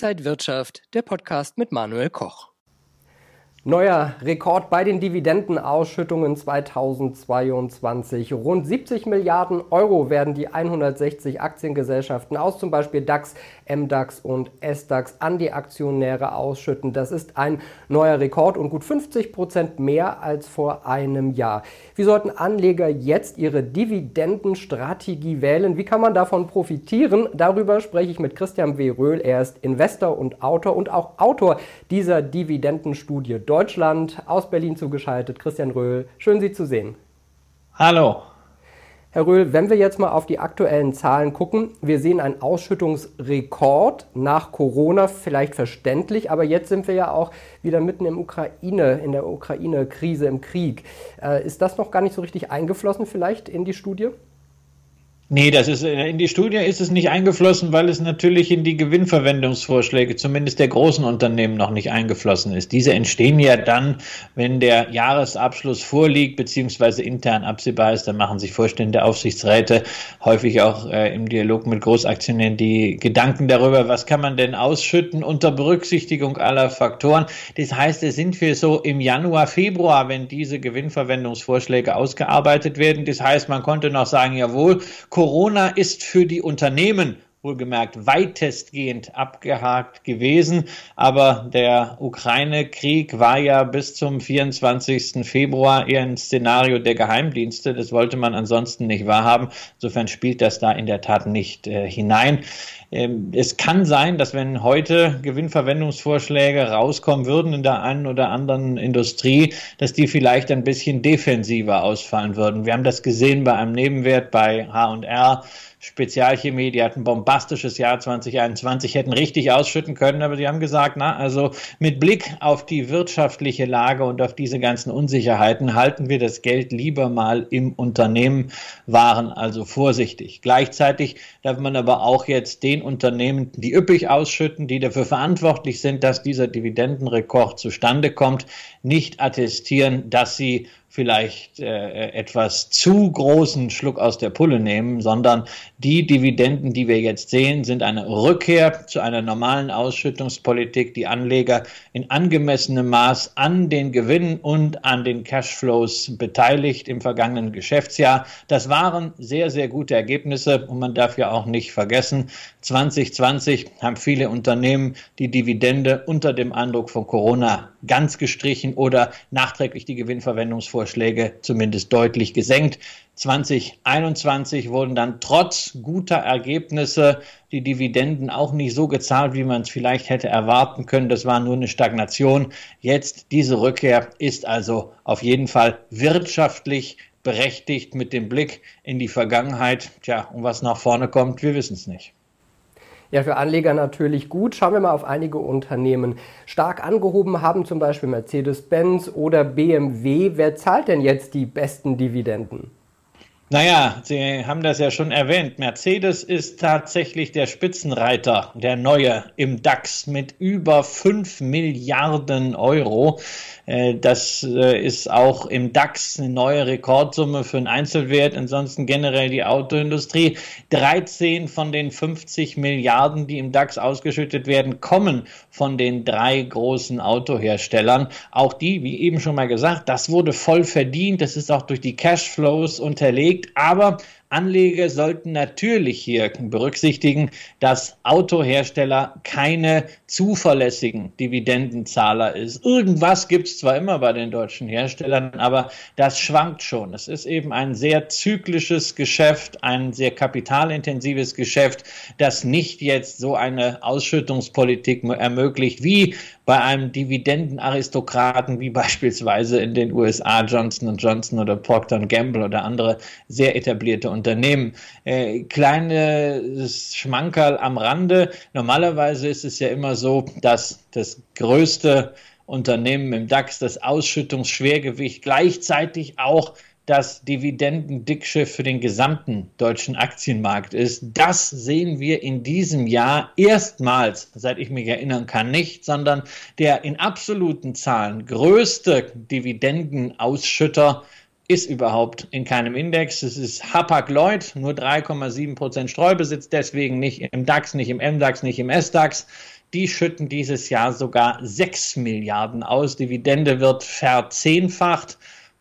Inside Wirtschaft, der Podcast mit Manuel Koch. Neuer Rekord bei den Dividendenausschüttungen 2022. Rund 70 Milliarden Euro werden die 160 Aktiengesellschaften aus zum Beispiel DAX, MDAX und SDAX an die Aktionäre ausschütten. Das ist ein neuer Rekord und gut 50 Prozent mehr als vor einem Jahr. Wie sollten Anleger jetzt ihre Dividendenstrategie wählen? Wie kann man davon profitieren? Darüber spreche ich mit Christian W. Röhl. Er ist Investor und Autor und auch Autor dieser Dividendenstudie. Deutschland aus Berlin zugeschaltet. Christian Röhl, schön Sie zu sehen. Hallo. Herr Röhl, wenn wir jetzt mal auf die aktuellen Zahlen gucken, wir sehen einen Ausschüttungsrekord nach Corona, vielleicht verständlich, aber jetzt sind wir ja auch wieder mitten im Ukraine, in der Ukraine-Krise, im Krieg. Äh, ist das noch gar nicht so richtig eingeflossen vielleicht in die Studie? Nee, das ist äh, in die Studie ist es nicht eingeflossen, weil es natürlich in die Gewinnverwendungsvorschläge zumindest der großen Unternehmen noch nicht eingeflossen ist. Diese entstehen ja dann, wenn der Jahresabschluss vorliegt beziehungsweise intern absehbar ist. Dann machen sich Vorstände, Aufsichtsräte häufig auch äh, im Dialog mit Großaktionären die Gedanken darüber, was kann man denn ausschütten unter Berücksichtigung aller Faktoren. Das heißt, es sind wir so im Januar, Februar, wenn diese Gewinnverwendungsvorschläge ausgearbeitet werden. Das heißt, man konnte noch sagen, jawohl, Corona ist für die Unternehmen wohlgemerkt weitestgehend abgehakt gewesen. Aber der Ukraine-Krieg war ja bis zum 24. Februar eher ein Szenario der Geheimdienste. Das wollte man ansonsten nicht wahrhaben. Insofern spielt das da in der Tat nicht äh, hinein. Ähm, es kann sein, dass wenn heute Gewinnverwendungsvorschläge rauskommen würden in der einen oder anderen Industrie, dass die vielleicht ein bisschen defensiver ausfallen würden. Wir haben das gesehen bei einem Nebenwert bei H&R Spezialchemie, die hatten ein bombastisches Jahr 2021, hätten richtig ausschütten können, aber die haben gesagt, na, also mit Blick auf die wirtschaftliche Lage und auf diese ganzen Unsicherheiten halten wir das Geld lieber mal im Unternehmen, waren also vorsichtig. Gleichzeitig darf man aber auch jetzt den Unternehmen, die üppig ausschütten, die dafür verantwortlich sind, dass dieser Dividendenrekord zustande kommt, nicht attestieren, dass sie vielleicht äh, etwas zu großen Schluck aus der Pulle nehmen, sondern die Dividenden, die wir jetzt sehen, sind eine Rückkehr zu einer normalen Ausschüttungspolitik, die Anleger in angemessenem Maß an den Gewinnen und an den Cashflows beteiligt im vergangenen Geschäftsjahr. Das waren sehr, sehr gute Ergebnisse und man darf ja auch nicht vergessen, 2020 haben viele Unternehmen die Dividende unter dem Eindruck von Corona ganz gestrichen oder nachträglich die Gewinnverwendungsvorschläge zumindest deutlich gesenkt. 2021 wurden dann trotz guter Ergebnisse die Dividenden auch nicht so gezahlt, wie man es vielleicht hätte erwarten können. Das war nur eine Stagnation. Jetzt diese Rückkehr ist also auf jeden Fall wirtschaftlich berechtigt mit dem Blick in die Vergangenheit. Tja, und was nach vorne kommt, wir wissen es nicht. Ja, für Anleger natürlich gut. Schauen wir mal auf einige Unternehmen. Stark angehoben haben zum Beispiel Mercedes-Benz oder BMW. Wer zahlt denn jetzt die besten Dividenden? Naja, Sie haben das ja schon erwähnt. Mercedes ist tatsächlich der Spitzenreiter, der neue im DAX mit über 5 Milliarden Euro. Äh, das äh, ist auch im DAX eine neue Rekordsumme für einen Einzelwert. Ansonsten generell die Autoindustrie. 13 von den 50 Milliarden, die im DAX ausgeschüttet werden, kommen von den drei großen Autoherstellern. Auch die, wie eben schon mal gesagt, das wurde voll verdient. Das ist auch durch die Cashflows unterlegt liegt. Aber Anleger sollten natürlich hier berücksichtigen, dass Autohersteller keine zuverlässigen Dividendenzahler ist. Irgendwas gibt es zwar immer bei den deutschen Herstellern, aber das schwankt schon. Es ist eben ein sehr zyklisches Geschäft, ein sehr kapitalintensives Geschäft, das nicht jetzt so eine Ausschüttungspolitik ermöglicht wie bei einem Dividendenaristokraten wie beispielsweise in den USA Johnson Johnson oder Procter Gamble oder andere sehr etablierte Unternehmen. Äh, kleines Schmankerl am Rande. Normalerweise ist es ja immer so, dass das größte Unternehmen im DAX das Ausschüttungsschwergewicht gleichzeitig auch das Dividendendickschiff für den gesamten deutschen Aktienmarkt ist. Das sehen wir in diesem Jahr erstmals, seit ich mich erinnern kann, nicht, sondern der in absoluten Zahlen größte Dividendenausschütter ist überhaupt in keinem Index. Es ist Hapag-Lloyd, nur 3,7 Prozent Streubesitz, deswegen nicht im DAX, nicht im MDAX, nicht im SDAX. Die schütten dieses Jahr sogar 6 Milliarden aus. Dividende wird verzehnfacht.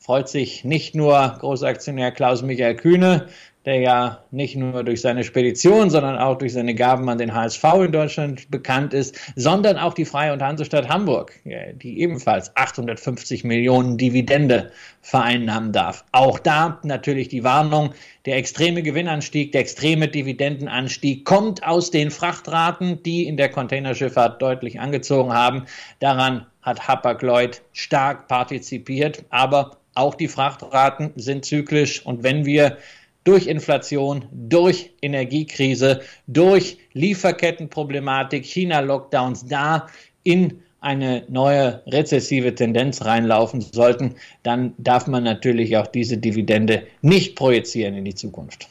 Freut sich nicht nur Großaktionär Klaus-Michael Kühne, der ja nicht nur durch seine Spedition, sondern auch durch seine Gaben an den HSV in Deutschland bekannt ist, sondern auch die Freie und Hansestadt Hamburg, die ebenfalls 850 Millionen Dividende vereinnahmen darf. Auch da natürlich die Warnung, der extreme Gewinnanstieg, der extreme Dividendenanstieg kommt aus den Frachtraten, die in der Containerschifffahrt deutlich angezogen haben. Daran hat Hapag-Lloyd stark partizipiert, aber auch die Frachtraten sind zyklisch und wenn wir durch Inflation, durch Energiekrise, durch Lieferkettenproblematik, China-Lockdowns da in eine neue rezessive Tendenz reinlaufen sollten, dann darf man natürlich auch diese Dividende nicht projizieren in die Zukunft.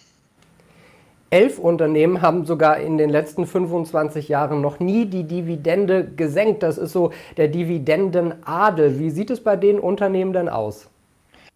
Elf Unternehmen haben sogar in den letzten 25 Jahren noch nie die Dividende gesenkt. Das ist so der Dividendenadel. Wie sieht es bei den Unternehmen denn aus?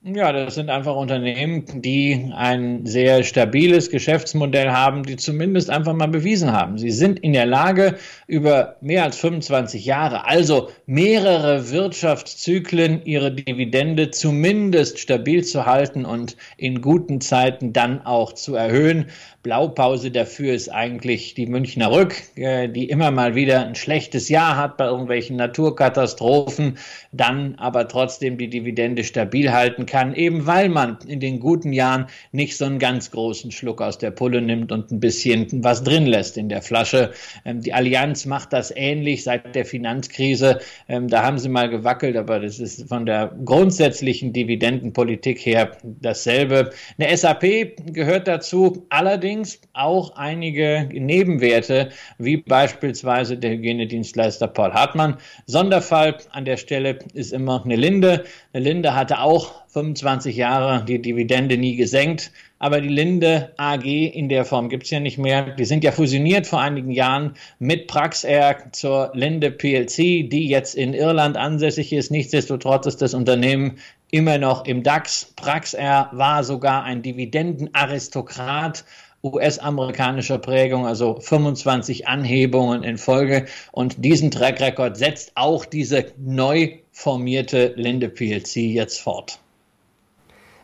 Ja, das sind einfach Unternehmen, die ein sehr stabiles Geschäftsmodell haben, die zumindest einfach mal bewiesen haben. Sie sind in der Lage, über mehr als 25 Jahre, also mehrere Wirtschaftszyklen, ihre Dividende zumindest stabil zu halten und in guten Zeiten dann auch zu erhöhen. Blaupause dafür ist eigentlich die Münchner Rück, äh, die immer mal wieder ein schlechtes Jahr hat bei irgendwelchen Naturkatastrophen, dann aber trotzdem die Dividende stabil halten kann, eben weil man in den guten Jahren nicht so einen ganz großen Schluck aus der Pulle nimmt und ein bisschen was drin lässt in der Flasche. Ähm, die Allianz macht das ähnlich seit der Finanzkrise. Ähm, da haben sie mal gewackelt, aber das ist von der grundsätzlichen Dividendenpolitik her dasselbe. Eine SAP gehört dazu, allerdings allerdings auch einige Nebenwerte, wie beispielsweise der Hygienedienstleister Paul Hartmann. Sonderfall an der Stelle ist immer eine Linde. Eine Linde hatte auch 25 Jahre die Dividende nie gesenkt. Aber die Linde AG in der Form gibt es ja nicht mehr. Die sind ja fusioniert vor einigen Jahren mit Praxair zur Linde PLC, die jetzt in Irland ansässig ist. Nichtsdestotrotz ist das Unternehmen immer noch im DAX. Praxair war sogar ein Dividendenaristokrat US-amerikanischer Prägung, also 25 Anhebungen in Folge. Und diesen Track Record setzt auch diese neu formierte Linde PLC jetzt fort.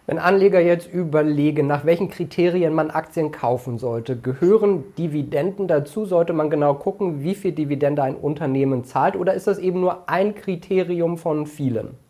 Wenn Anleger jetzt überlegen, nach welchen Kriterien man Aktien kaufen sollte, gehören Dividenden dazu? Sollte man genau gucken, wie viel Dividende ein Unternehmen zahlt? Oder ist das eben nur ein Kriterium von vielen?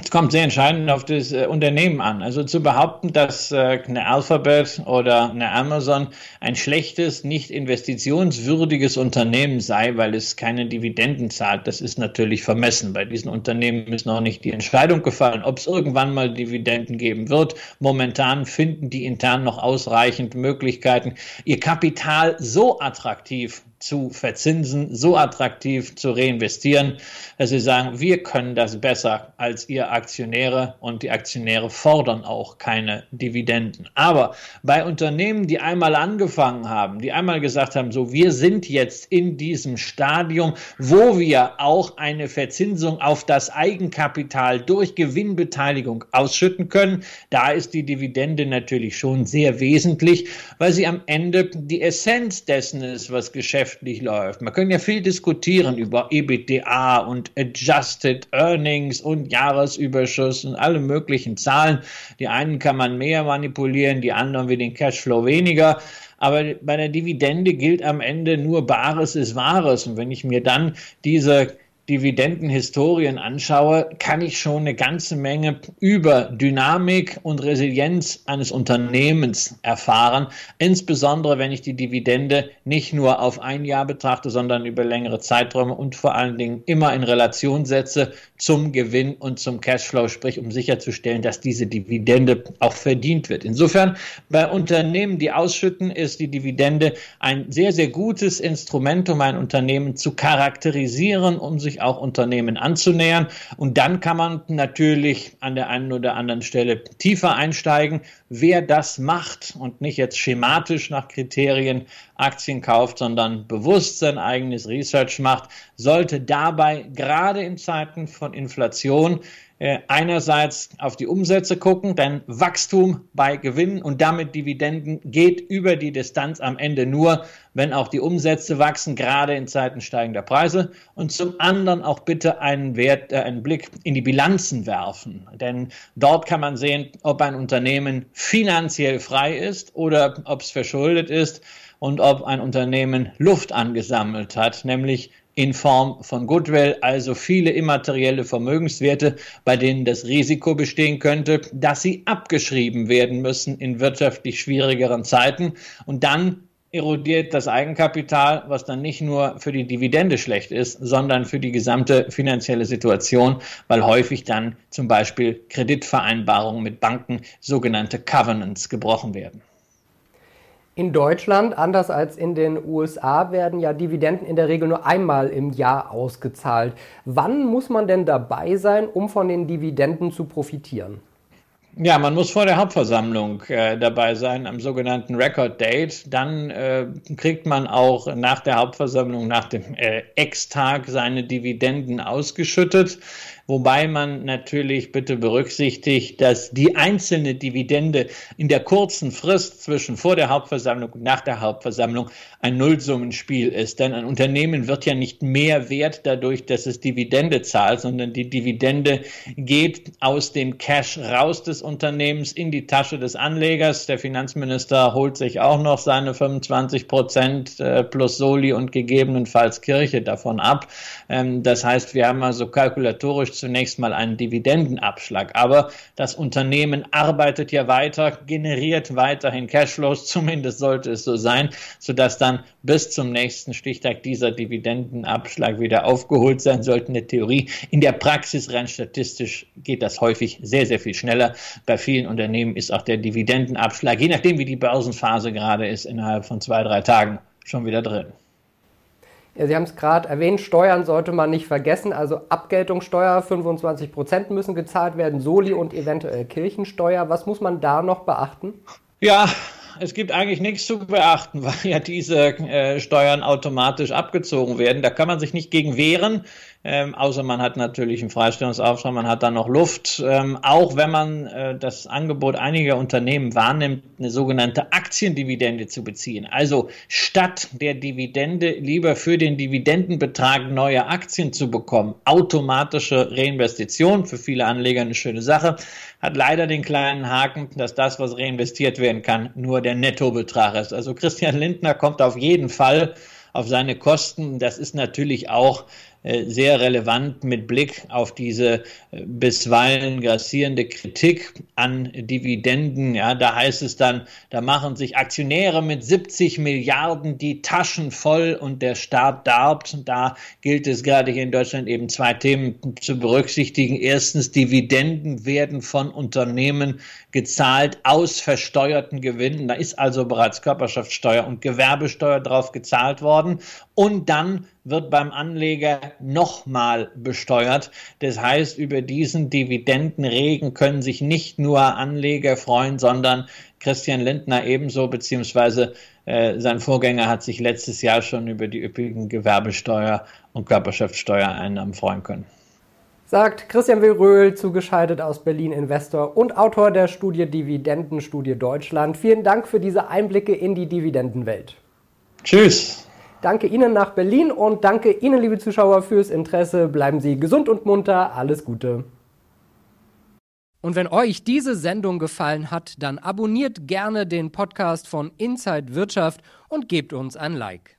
Es kommt sehr entscheidend auf das äh, Unternehmen an. Also zu behaupten, dass äh, eine Alphabet oder eine Amazon ein schlechtes, nicht investitionswürdiges Unternehmen sei, weil es keine Dividenden zahlt, das ist natürlich vermessen. Bei diesen Unternehmen ist noch nicht die Entscheidung gefallen, ob es irgendwann mal Dividenden geben wird. Momentan finden die intern noch ausreichend Möglichkeiten, ihr Kapital so attraktiv zu verzinsen, so attraktiv zu reinvestieren, dass sie sagen, wir können das besser als ihr Aktionäre und die Aktionäre fordern auch keine Dividenden. Aber bei Unternehmen, die einmal angefangen haben, die einmal gesagt haben, so wir sind jetzt in diesem Stadium, wo wir auch eine Verzinsung auf das Eigenkapital durch Gewinnbeteiligung ausschütten können, da ist die Dividende natürlich schon sehr wesentlich, weil sie am Ende die Essenz dessen ist, was Geschäft geschäftlich läuft. Man kann ja viel diskutieren über EBITDA und Adjusted Earnings und Jahresüberschuss und alle möglichen Zahlen. Die einen kann man mehr manipulieren, die anderen wie den Cashflow weniger. Aber bei der Dividende gilt am Ende nur Bares ist Wahres. Und wenn ich mir dann diese Dividendenhistorien anschaue, kann ich schon eine ganze Menge über Dynamik und Resilienz eines Unternehmens erfahren. Insbesondere, wenn ich die Dividende nicht nur auf ein Jahr betrachte, sondern über längere Zeiträume und vor allen Dingen immer in Relation setze zum Gewinn und zum Cashflow, sprich um sicherzustellen, dass diese Dividende auch verdient wird. Insofern bei Unternehmen, die ausschütten, ist die Dividende ein sehr, sehr gutes Instrument, um ein Unternehmen zu charakterisieren, um sich sich auch Unternehmen anzunähern. Und dann kann man natürlich an der einen oder anderen Stelle tiefer einsteigen. Wer das macht und nicht jetzt schematisch nach Kriterien Aktien kauft, sondern bewusst sein eigenes Research macht, sollte dabei gerade in Zeiten von Inflation einerseits auf die Umsätze gucken, denn Wachstum bei Gewinnen und damit Dividenden geht über die Distanz am Ende nur, wenn auch die Umsätze wachsen, gerade in Zeiten steigender Preise. Und zum anderen auch bitte einen Wert, äh, einen Blick in die Bilanzen werfen, denn dort kann man sehen, ob ein Unternehmen finanziell frei ist oder ob es verschuldet ist und ob ein Unternehmen Luft angesammelt hat, nämlich in Form von Goodwill, also viele immaterielle Vermögenswerte, bei denen das Risiko bestehen könnte, dass sie abgeschrieben werden müssen in wirtschaftlich schwierigeren Zeiten. Und dann erodiert das Eigenkapital, was dann nicht nur für die Dividende schlecht ist, sondern für die gesamte finanzielle Situation, weil häufig dann zum Beispiel Kreditvereinbarungen mit Banken, sogenannte Covenants, gebrochen werden. In Deutschland, anders als in den USA, werden ja Dividenden in der Regel nur einmal im Jahr ausgezahlt. Wann muss man denn dabei sein, um von den Dividenden zu profitieren? Ja, man muss vor der Hauptversammlung äh, dabei sein, am sogenannten Record Date. Dann äh, kriegt man auch nach der Hauptversammlung, nach dem äh, Ex-Tag seine Dividenden ausgeschüttet wobei man natürlich bitte berücksichtigt, dass die einzelne Dividende in der kurzen Frist zwischen vor der Hauptversammlung und nach der Hauptversammlung ein Nullsummenspiel ist. Denn ein Unternehmen wird ja nicht mehr wert dadurch, dass es Dividende zahlt, sondern die Dividende geht aus dem Cash raus des Unternehmens in die Tasche des Anlegers. Der Finanzminister holt sich auch noch seine 25 Prozent äh, plus Soli und gegebenenfalls Kirche davon ab. Ähm, das heißt, wir haben also kalkulatorisch zunächst mal einen Dividendenabschlag. Aber das Unternehmen arbeitet ja weiter, generiert weiterhin Cashflows, zumindest sollte es so sein, sodass dann bis zum nächsten Stichtag dieser Dividendenabschlag wieder aufgeholt sein sollte in der Theorie. In der Praxis rein statistisch geht das häufig sehr, sehr viel schneller. Bei vielen Unternehmen ist auch der Dividendenabschlag, je nachdem wie die Börsenphase gerade ist, innerhalb von zwei, drei Tagen schon wieder drin. Sie haben es gerade erwähnt, Steuern sollte man nicht vergessen. Also Abgeltungssteuer, 25 Prozent müssen gezahlt werden, Soli und eventuell Kirchensteuer. Was muss man da noch beachten? Ja, es gibt eigentlich nichts zu beachten, weil ja diese äh, Steuern automatisch abgezogen werden. Da kann man sich nicht gegen wehren, ähm, außer man hat natürlich einen Freistellungsauftrag, man hat dann noch Luft. Ähm, auch wenn man äh, das Angebot einiger Unternehmen wahrnimmt, eine sogenannte Aktiendividende zu beziehen. Also statt der Dividende lieber für den Dividendenbetrag neue Aktien zu bekommen. Automatische Reinvestition, für viele Anleger eine schöne Sache, hat leider den kleinen Haken, dass das, was reinvestiert werden kann, nur der Nettobetrag ist. Also Christian Lindner kommt auf jeden Fall auf seine Kosten. Das ist natürlich auch sehr relevant mit Blick auf diese äh, bisweilen grassierende Kritik an Dividenden. Ja, da heißt es dann, da machen sich Aktionäre mit 70 Milliarden die Taschen voll und der Staat darbt. Da gilt es gerade hier in Deutschland eben zwei Themen zu berücksichtigen. Erstens, Dividenden werden von Unternehmen gezahlt aus versteuerten Gewinnen. Da ist also bereits Körperschaftssteuer und Gewerbesteuer drauf gezahlt worden. Und dann wird beim Anleger nochmal besteuert. Das heißt, über diesen Dividendenregen können sich nicht nur Anleger freuen, sondern Christian Lindner ebenso, beziehungsweise äh, sein Vorgänger hat sich letztes Jahr schon über die üppigen Gewerbesteuer- und Körperschaftssteuereinnahmen freuen können. Sagt Christian Will zugeschaltet aus Berlin Investor und Autor der Studie Dividendenstudie Deutschland. Vielen Dank für diese Einblicke in die Dividendenwelt. Tschüss. Danke Ihnen nach Berlin und danke Ihnen, liebe Zuschauer, fürs Interesse. Bleiben Sie gesund und munter. Alles Gute. Und wenn euch diese Sendung gefallen hat, dann abonniert gerne den Podcast von Inside Wirtschaft und gebt uns ein Like.